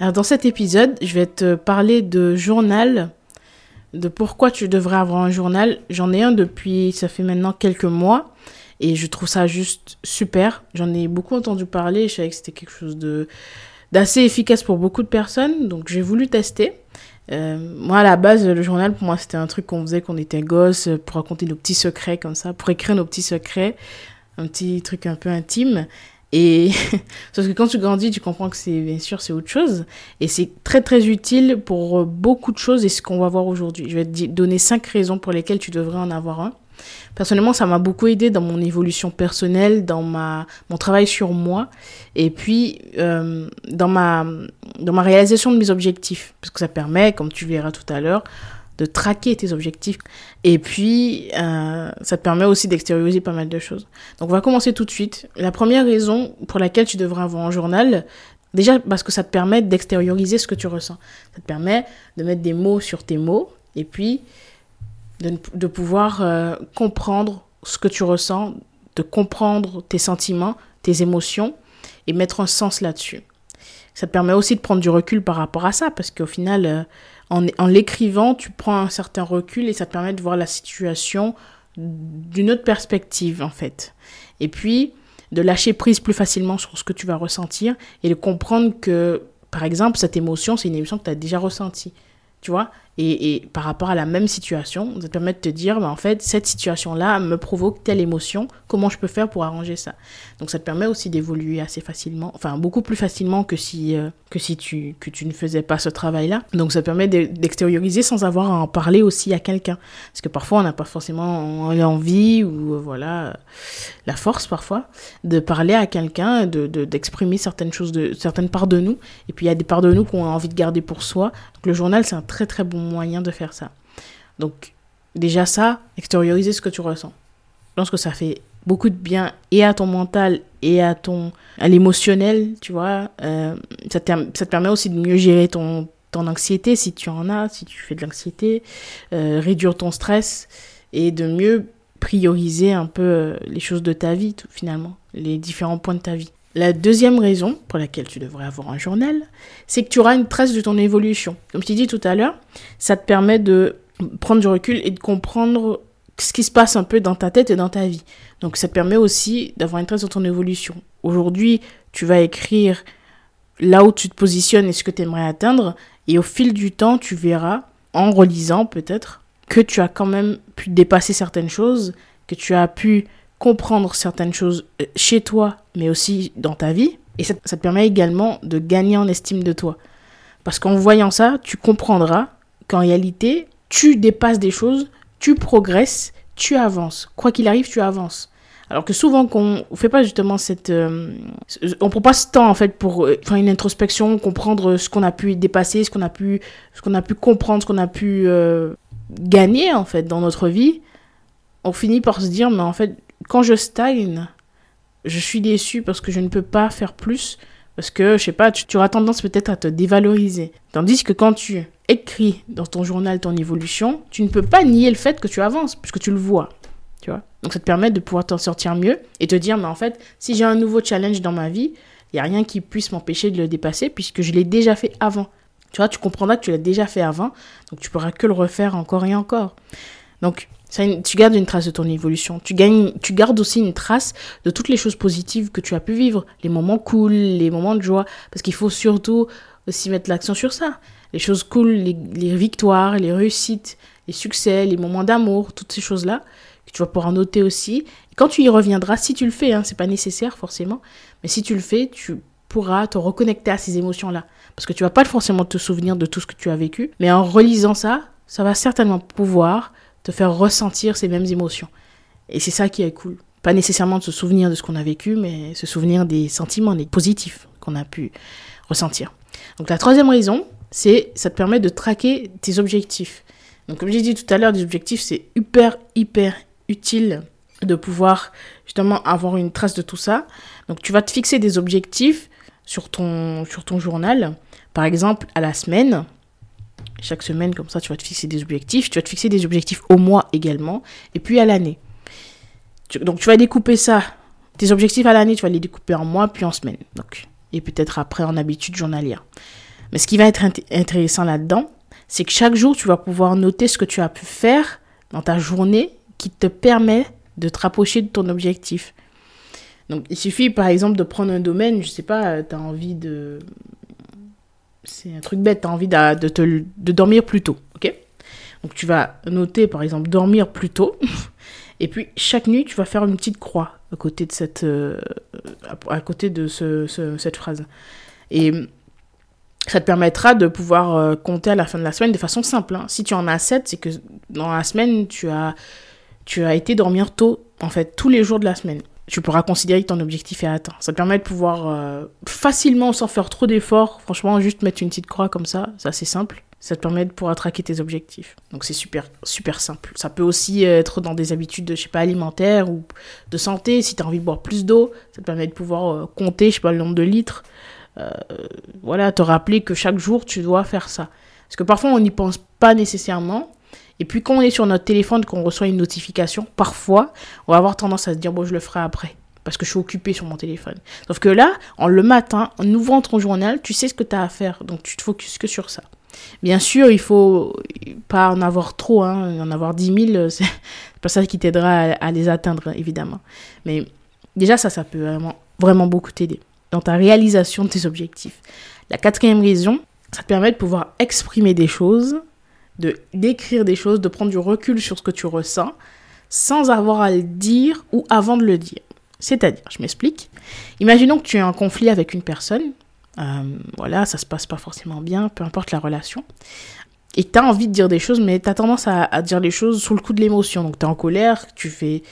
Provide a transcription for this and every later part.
Alors dans cet épisode, je vais te parler de journal, de pourquoi tu devrais avoir un journal. J'en ai un depuis, ça fait maintenant quelques mois, et je trouve ça juste super. J'en ai beaucoup entendu parler, je savais que c'était quelque chose de d'assez efficace pour beaucoup de personnes, donc j'ai voulu tester. Euh, moi, à la base, le journal, pour moi, c'était un truc qu'on faisait quand on était gosse, pour raconter nos petits secrets comme ça, pour écrire nos petits secrets, un petit truc un peu intime. Et parce que quand tu grandis, tu comprends que c'est bien sûr c'est autre chose et c'est très très utile pour beaucoup de choses et ce qu'on va voir aujourd'hui. Je vais te donner cinq raisons pour lesquelles tu devrais en avoir un. Personnellement, ça m'a beaucoup aidé dans mon évolution personnelle, dans ma mon travail sur moi et puis euh, dans ma dans ma réalisation de mes objectifs parce que ça permet, comme tu verras tout à l'heure, de traquer tes objectifs. Et puis, euh, ça te permet aussi d'extérioriser pas mal de choses. Donc, on va commencer tout de suite. La première raison pour laquelle tu devrais avoir un journal, déjà parce que ça te permet d'extérioriser ce que tu ressens. Ça te permet de mettre des mots sur tes mots et puis de, de pouvoir euh, comprendre ce que tu ressens, de comprendre tes sentiments, tes émotions et mettre un sens là-dessus. Ça te permet aussi de prendre du recul par rapport à ça parce qu'au final, euh, en, l'écrivant, tu prends un certain recul et ça te permet de voir la situation d'une autre perspective, en fait. Et puis, de lâcher prise plus facilement sur ce que tu vas ressentir et de comprendre que, par exemple, cette émotion, c'est une émotion que tu as déjà ressentie tu vois? Et, par rapport à la même situation, ça te permet de te dire, bah, en fait, cette situation-là me provoque telle émotion, comment je peux faire pour arranger ça? Donc ça te permet aussi d'évoluer assez facilement, enfin beaucoup plus facilement que si, euh, que si tu, que tu ne faisais pas ce travail-là. Donc ça te permet d'extérioriser sans avoir à en parler aussi à quelqu'un. Parce que parfois on n'a pas forcément envie ou euh, voilà la force parfois de parler à quelqu'un, de d'exprimer certaines choses, de certaines parts de nous. Et puis il y a des parts de nous qu'on a envie de garder pour soi. Donc le journal c'est un très très bon moyen de faire ça. Donc déjà ça, extérioriser ce que tu ressens. Je pense que ça fait beaucoup de bien et à ton mental et à ton à l'émotionnel, tu vois. Euh, ça, te, ça, te, permet aussi de mieux gérer ton, ton anxiété si tu en as, si tu fais de l'anxiété, euh, réduire ton stress et de mieux prioriser un peu euh, les choses de ta vie, tout, finalement, les différents points de ta vie. La deuxième raison pour laquelle tu devrais avoir un journal, c'est que tu auras une trace de ton évolution. Comme je t'ai dit tout à l'heure, ça te permet de prendre du recul et de comprendre ce qui se passe un peu dans ta tête et dans ta vie. Donc ça te permet aussi d'avoir une trace de ton évolution. Aujourd'hui, tu vas écrire là où tu te positionnes et ce que tu aimerais atteindre. Et au fil du temps, tu verras, en relisant peut-être, que tu as quand même pu dépasser certaines choses, que tu as pu comprendre certaines choses euh, chez toi, mais aussi dans ta vie. Et ça, te permet également de gagner en estime de toi. Parce qu'en voyant ça, tu comprendras qu'en réalité, tu dépasses des choses, tu progresses, tu avances. Quoi qu'il arrive, tu avances. Alors que souvent qu'on fait pas justement cette, euh, on prend pas ce temps en fait pour euh, faire une introspection, comprendre ce qu'on a pu dépasser, ce qu'on a pu, ce qu'on a pu comprendre, ce qu'on a pu gagner en fait dans notre vie. On finit par se dire mais en fait quand je stagne, je suis déçue parce que je ne peux pas faire plus, parce que, je sais pas, tu, auras tendance peut-être à te dévaloriser. Tandis que quand tu écris dans ton journal ton évolution, tu ne peux pas nier le fait que tu avances, puisque tu le vois. Tu vois Donc ça te permet de pouvoir t'en sortir mieux et te dire, mais en fait, si j'ai un nouveau challenge dans ma vie, il n'y a rien qui puisse m'empêcher de le dépasser, puisque je l'ai déjà fait avant. Tu vois, tu comprendras que tu l'as déjà fait avant, donc tu pourras que le refaire encore et encore. Donc, tu gardes une trace de ton évolution. Tu, gagnes, tu gardes aussi une trace de toutes les choses positives que tu as pu vivre, les moments cool, les moments de joie, parce qu'il faut surtout aussi mettre l'accent sur ça. Les choses cool, les, victoires, les réussites, les succès, les moments d'amour, toutes ces choses-là que tu vas pouvoir noter aussi. Et quand tu y reviendras, si tu le fais, hein, c'est pas nécessaire forcément, mais si tu le fais, tu pourras te reconnecter à ces émotions-là. Parce que tu vas pas forcément te souvenir de tout ce que tu as vécu, mais en relisant ça, ça va certainement pouvoir te faire ressentir ces mêmes émotions. Et c'est ça qui est cool. Pas nécessairement de se souvenir de ce qu'on a vécu, mais se souvenir des sentiments des positifs qu'on a pu ressentir. Donc la troisième raison, c'est ça te permet de traquer tes objectifs. Donc comme j'ai dit tout à l'heure, des objectifs, c'est hyper, hyper utile de pouvoir justement avoir une trace de tout ça. Donc tu vas te fixer des objectifs sur ton, sur ton journal. Par exemple, à la semaine, chaque semaine, comme ça, tu vas te fixer des objectifs. Tu vas te fixer des objectifs au mois également. Et puis à l'année. Donc tu vas découper ça. Tes objectifs à l'année, tu vas les découper en mois, puis en semaine. Donc, et peut-être après en habitude journalière. Mais ce qui va être intéressant là-dedans, c'est que chaque jour, tu vas pouvoir noter ce que tu as pu faire dans ta journée qui te permet de te rapprocher de ton objectif. Donc, il suffit, par exemple, de prendre un domaine, je sais pas, tu as envie de... C'est un truc bête, tu as envie de, dormir plus tôt, ok? Donc, tu vas noter, par exemple, dormir plus tôt. Et puis, chaque nuit, tu vas faire une petite croix à côté de cette, euh, phrase. Et ça te permettra de pouvoir euh, compter à la fin de la semaine de façon simple. Hein. Si tu en as 7, c'est que dans la semaine, tu as, tu as été dormir tôt, en fait, tous les jours de la semaine. Tu pourras considérer que ton objectif est atteint. Ça te permet de pouvoir euh, facilement, sans faire trop d'efforts, franchement, juste mettre une petite croix comme ça, c'est assez simple. Ça te permet de pouvoir traquer tes objectifs. Donc c'est super, super simple. Ça peut aussi être dans des habitudes, de, je sais pas, alimentaires ou de santé. Si tu as envie de boire plus d'eau, ça te permet de pouvoir euh, compter, je sais pas, le nombre de litres. Euh, voilà, te rappeler que chaque jour, tu dois faire ça. Parce que parfois, on n'y pense pas nécessairement. Et puis, quand on est sur notre téléphone, qu'on reçoit une notification, parfois, on va avoir tendance à se dire, bon, je le ferai après. Parce que je suis occupé sur mon téléphone. Sauf que là, en le matin, en ouvrant ton journal, tu sais ce que tu as à faire. Donc, tu te focuses que sur ça. Bien sûr, il faut pas en avoir trop, hein, en avoir 10 000, c'est pas ça qui t'aidera à, les atteindre, évidemment. Mais déjà, ça, ça peut vraiment, vraiment beaucoup t'aider dans ta réalisation de tes objectifs. La quatrième raison, ça te permet de pouvoir exprimer des choses, de d'écrire des choses, de prendre du recul sur ce que tu ressens, sans avoir à le dire ou avant de le dire. C'est-à-dire, je m'explique. Imaginons que tu es en conflit avec une personne, euh, voilà, ça se passe pas forcément bien, peu importe la relation. Et tu as envie de dire des choses, mais tu as tendance à, dire les choses sous le coup de l'émotion. Donc tu es en colère, tu fais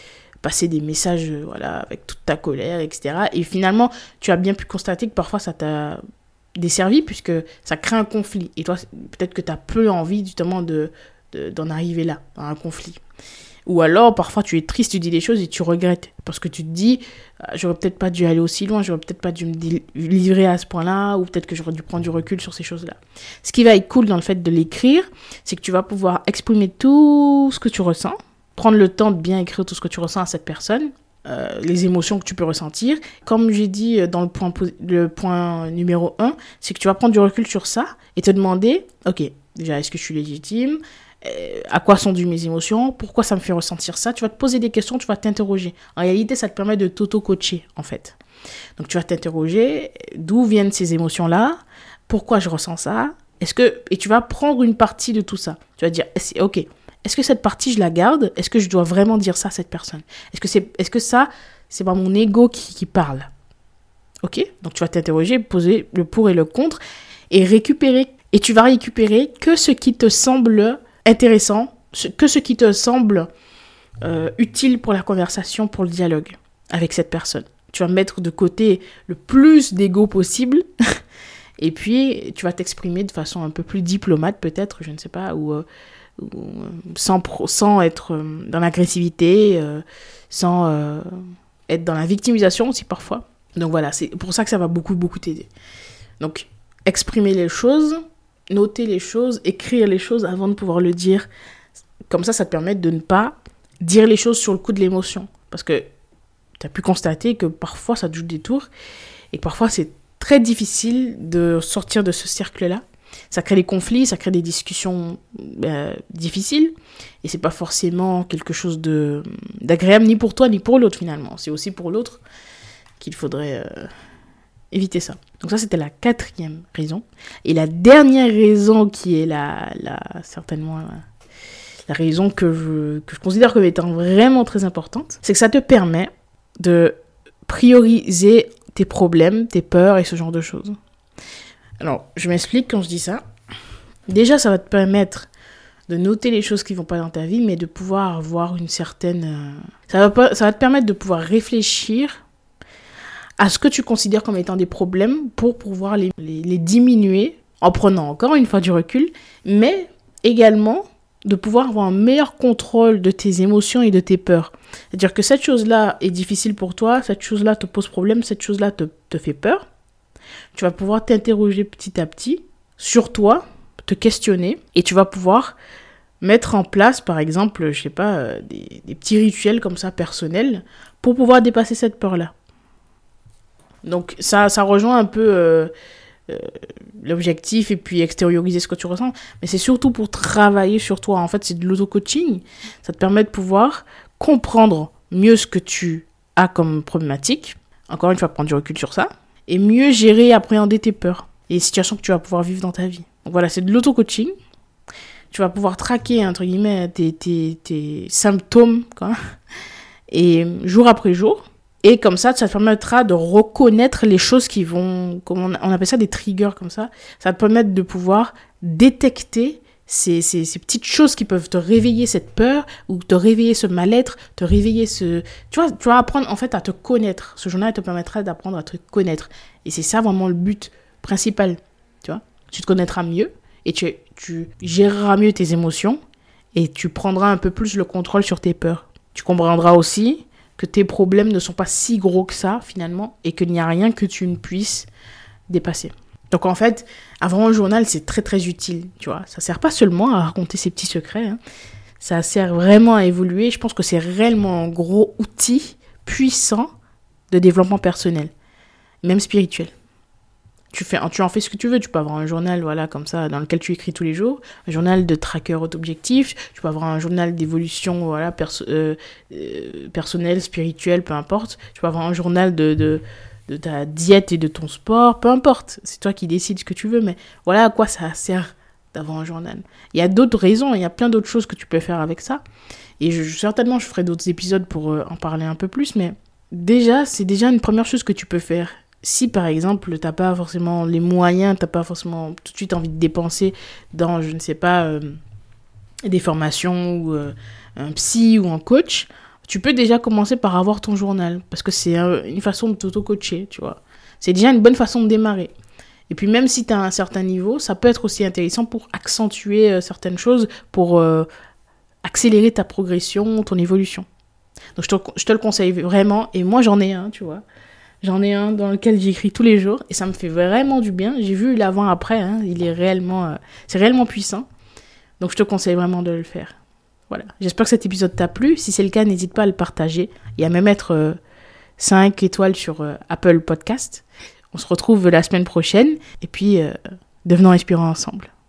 passer des messages euh, voilà, avec toute ta colère, etc. Et finalement, tu as bien pu constater que parfois ça t'a desservi puisque ça crée un conflit. Et toi, peut-être que tu as peu envie justement de, d'en arriver là, à un conflit. Ou alors, parfois, tu es triste, tu dis des choses et tu regrettes. Parce que tu te dis, ah, j'aurais peut-être pas dû aller aussi loin, j'aurais peut-être pas dû me livrer à ce point-là, ou peut-être que j'aurais dû prendre du recul sur ces choses-là. Ce qui va être cool dans le fait de l'écrire, c'est que tu vas pouvoir exprimer tout ce que tu ressens, prendre le temps de bien écrire tout ce que tu ressens à cette personne, euh, les émotions que tu peux ressentir. Comme j'ai dit euh, dans le point, le point numéro 1, c'est que tu vas prendre du recul sur ça et te demander, ok, déjà, est-ce que je suis légitime? Euh, à quoi sont dues mes émotions, pourquoi ça me fait ressentir ça? Tu vas te poser des questions, tu vas t'interroger. En réalité, ça te permet de t'auto-coacher, en fait. Donc, tu vas t'interroger d'où viennent ces émotions-là, pourquoi je ressens ça, est-ce que et tu vas prendre une partie de tout ça. Tu vas dire, ok, est-ce que cette partie je la garde? Est-ce que je dois vraiment dire ça à cette personne? Est-ce que ça, c'est pas mon ego qui, parle? Ok, donc tu vas t'interroger, poser le pour et le contre et récupérer. Et tu vas récupérer que ce qui te semble intéressant, que ce qui te semble euh, utile pour la conversation, pour le dialogue avec cette personne. Tu vas mettre de côté le plus d'ego possible. et puis, tu vas t'exprimer de façon un peu plus diplomate, peut-être, je ne sais pas, ou, euh, sans, sans être dans l'agressivité, sans être dans la victimisation aussi parfois. Donc voilà, c'est pour ça que ça va beaucoup, beaucoup t'aider. Donc, exprimer les choses, noter les choses, écrire les choses avant de pouvoir le dire. Comme ça, ça te permet de ne pas dire les choses sur le coup de l'émotion. Parce que tu as pu constater que parfois ça te joue des tours et parfois c'est très difficile de sortir de ce cercle-là. Ça crée des conflits, ça crée des discussions euh, difficiles et c'est pas forcément quelque chose de d'agréable ni pour toi ni pour l'autre finalement. C'est aussi pour l'autre qu'il faudrait euh, éviter ça. Donc ça, c'était la quatrième raison. Et la dernière raison qui est la, la certainement la, raison que je, que je considère comme étant vraiment très importante, c'est que ça te permet de prioriser tes problèmes, tes peurs et ce genre de choses. Alors, je m'explique quand je dis ça. Déjà, ça va te permettre de noter les choses qui vont pas dans ta vie, mais de pouvoir avoir une certaine... Euh, ça va, pas, ça va te permettre de pouvoir réfléchir à ce que tu considères comme étant des problèmes pour pouvoir les, les diminuer en prenant encore une fois du recul, mais également de pouvoir avoir un meilleur contrôle de tes émotions et de tes peurs. C'est-à-dire que cette chose-là est difficile pour toi, cette chose-là te pose problème, cette chose-là te, te fait peur. Tu vas pouvoir t'interroger petit à petit sur toi, te questionner, et tu vas pouvoir mettre en place, par exemple, je sais pas, euh, des, petits rituels comme ça personnels pour pouvoir dépasser cette peur-là. Donc ça, ça rejoint un peu euh, euh, l'objectif et puis extérioriser ce que tu ressens. Mais c'est surtout pour travailler sur toi. En fait, c'est de l'auto-coaching. Ça te permet de pouvoir comprendre mieux ce que tu as comme problématique. Encore une fois, prendre du recul sur ça. Et mieux gérer et appréhender tes peurs et les situations que tu vas pouvoir vivre dans ta vie. Donc voilà, c'est de l'auto-coaching. Tu vas pouvoir traquer, entre guillemets, tes, tes, tes symptômes, quoi. Et jour après jour, et comme ça, ça te permettra de reconnaître les choses qui vont, comme on, appelle ça des triggers comme ça. Ça te permettre de pouvoir détecter ces, ces, petites choses qui peuvent te réveiller cette peur ou te réveiller ce mal-être, te réveiller ce... Tu vois, tu vas apprendre en fait à te connaître. Ce journal te permettra d'apprendre à te connaître. Et c'est ça vraiment le but principal. Tu vois, tu te connaîtras mieux et tu, tu géreras mieux tes émotions et tu prendras un peu plus le contrôle sur tes peurs. Tu comprendras aussi que tes problèmes ne sont pas si gros que ça finalement et qu'il n'y a rien que tu ne puisses dépasser. Donc en fait, avoir un journal, c'est très très utile, tu vois. Ça sert pas seulement à raconter ses petits secrets, hein. ça sert vraiment à évoluer. Je pense que c'est réellement un gros outil puissant de développement personnel, même spirituel tu, fais, tu en fais ce que tu veux. Tu peux avoir un journal, voilà, comme ça, dans lequel tu écris tous les jours, un journal de tracker objectif, tu peux avoir un journal d'évolution, voilà, euh, euh, personnel, spirituel, peu importe. Tu peux avoir un journal de, de, de ta diète et de ton sport, peu importe. C'est toi qui décides ce que tu veux, mais voilà à quoi ça sert d'avoir un journal. Il y a d'autres raisons, il y a plein d'autres choses que tu peux faire avec ça. Et je, certainement, je ferai d'autres épisodes pour euh, en parler un peu plus, mais déjà, c'est déjà une première chose que tu peux faire si par exemple t'as pas forcément les moyens, t'as pas forcément tout de suite envie de dépenser dans, je ne sais pas, euh, des formations ou euh, un psy ou un coach, tu peux déjà commencer par avoir ton journal parce que c'est une façon de t'auto-coacher, tu vois. C'est déjà une bonne façon de démarrer. Et puis même si tu as un certain niveau, ça peut être aussi intéressant pour accentuer euh, certaines choses, pour accélérer ta progression, ton évolution. Donc je te, le conseille vraiment, et moi j'en ai un, tu vois. J'en ai un dans lequel j'écris tous les jours et ça me fait vraiment du bien. J'ai vu l'avant-après, hein, il est réellement, euh, c'est réellement puissant. Donc je te conseille vraiment de le faire. Voilà. J'espère que cet épisode t'a plu. Si c'est le cas, n'hésite pas à le partager et à me mettre 5 euh, étoiles sur euh, Apple Podcast. On se retrouve la semaine prochaine et puis devenons inspirants ensemble.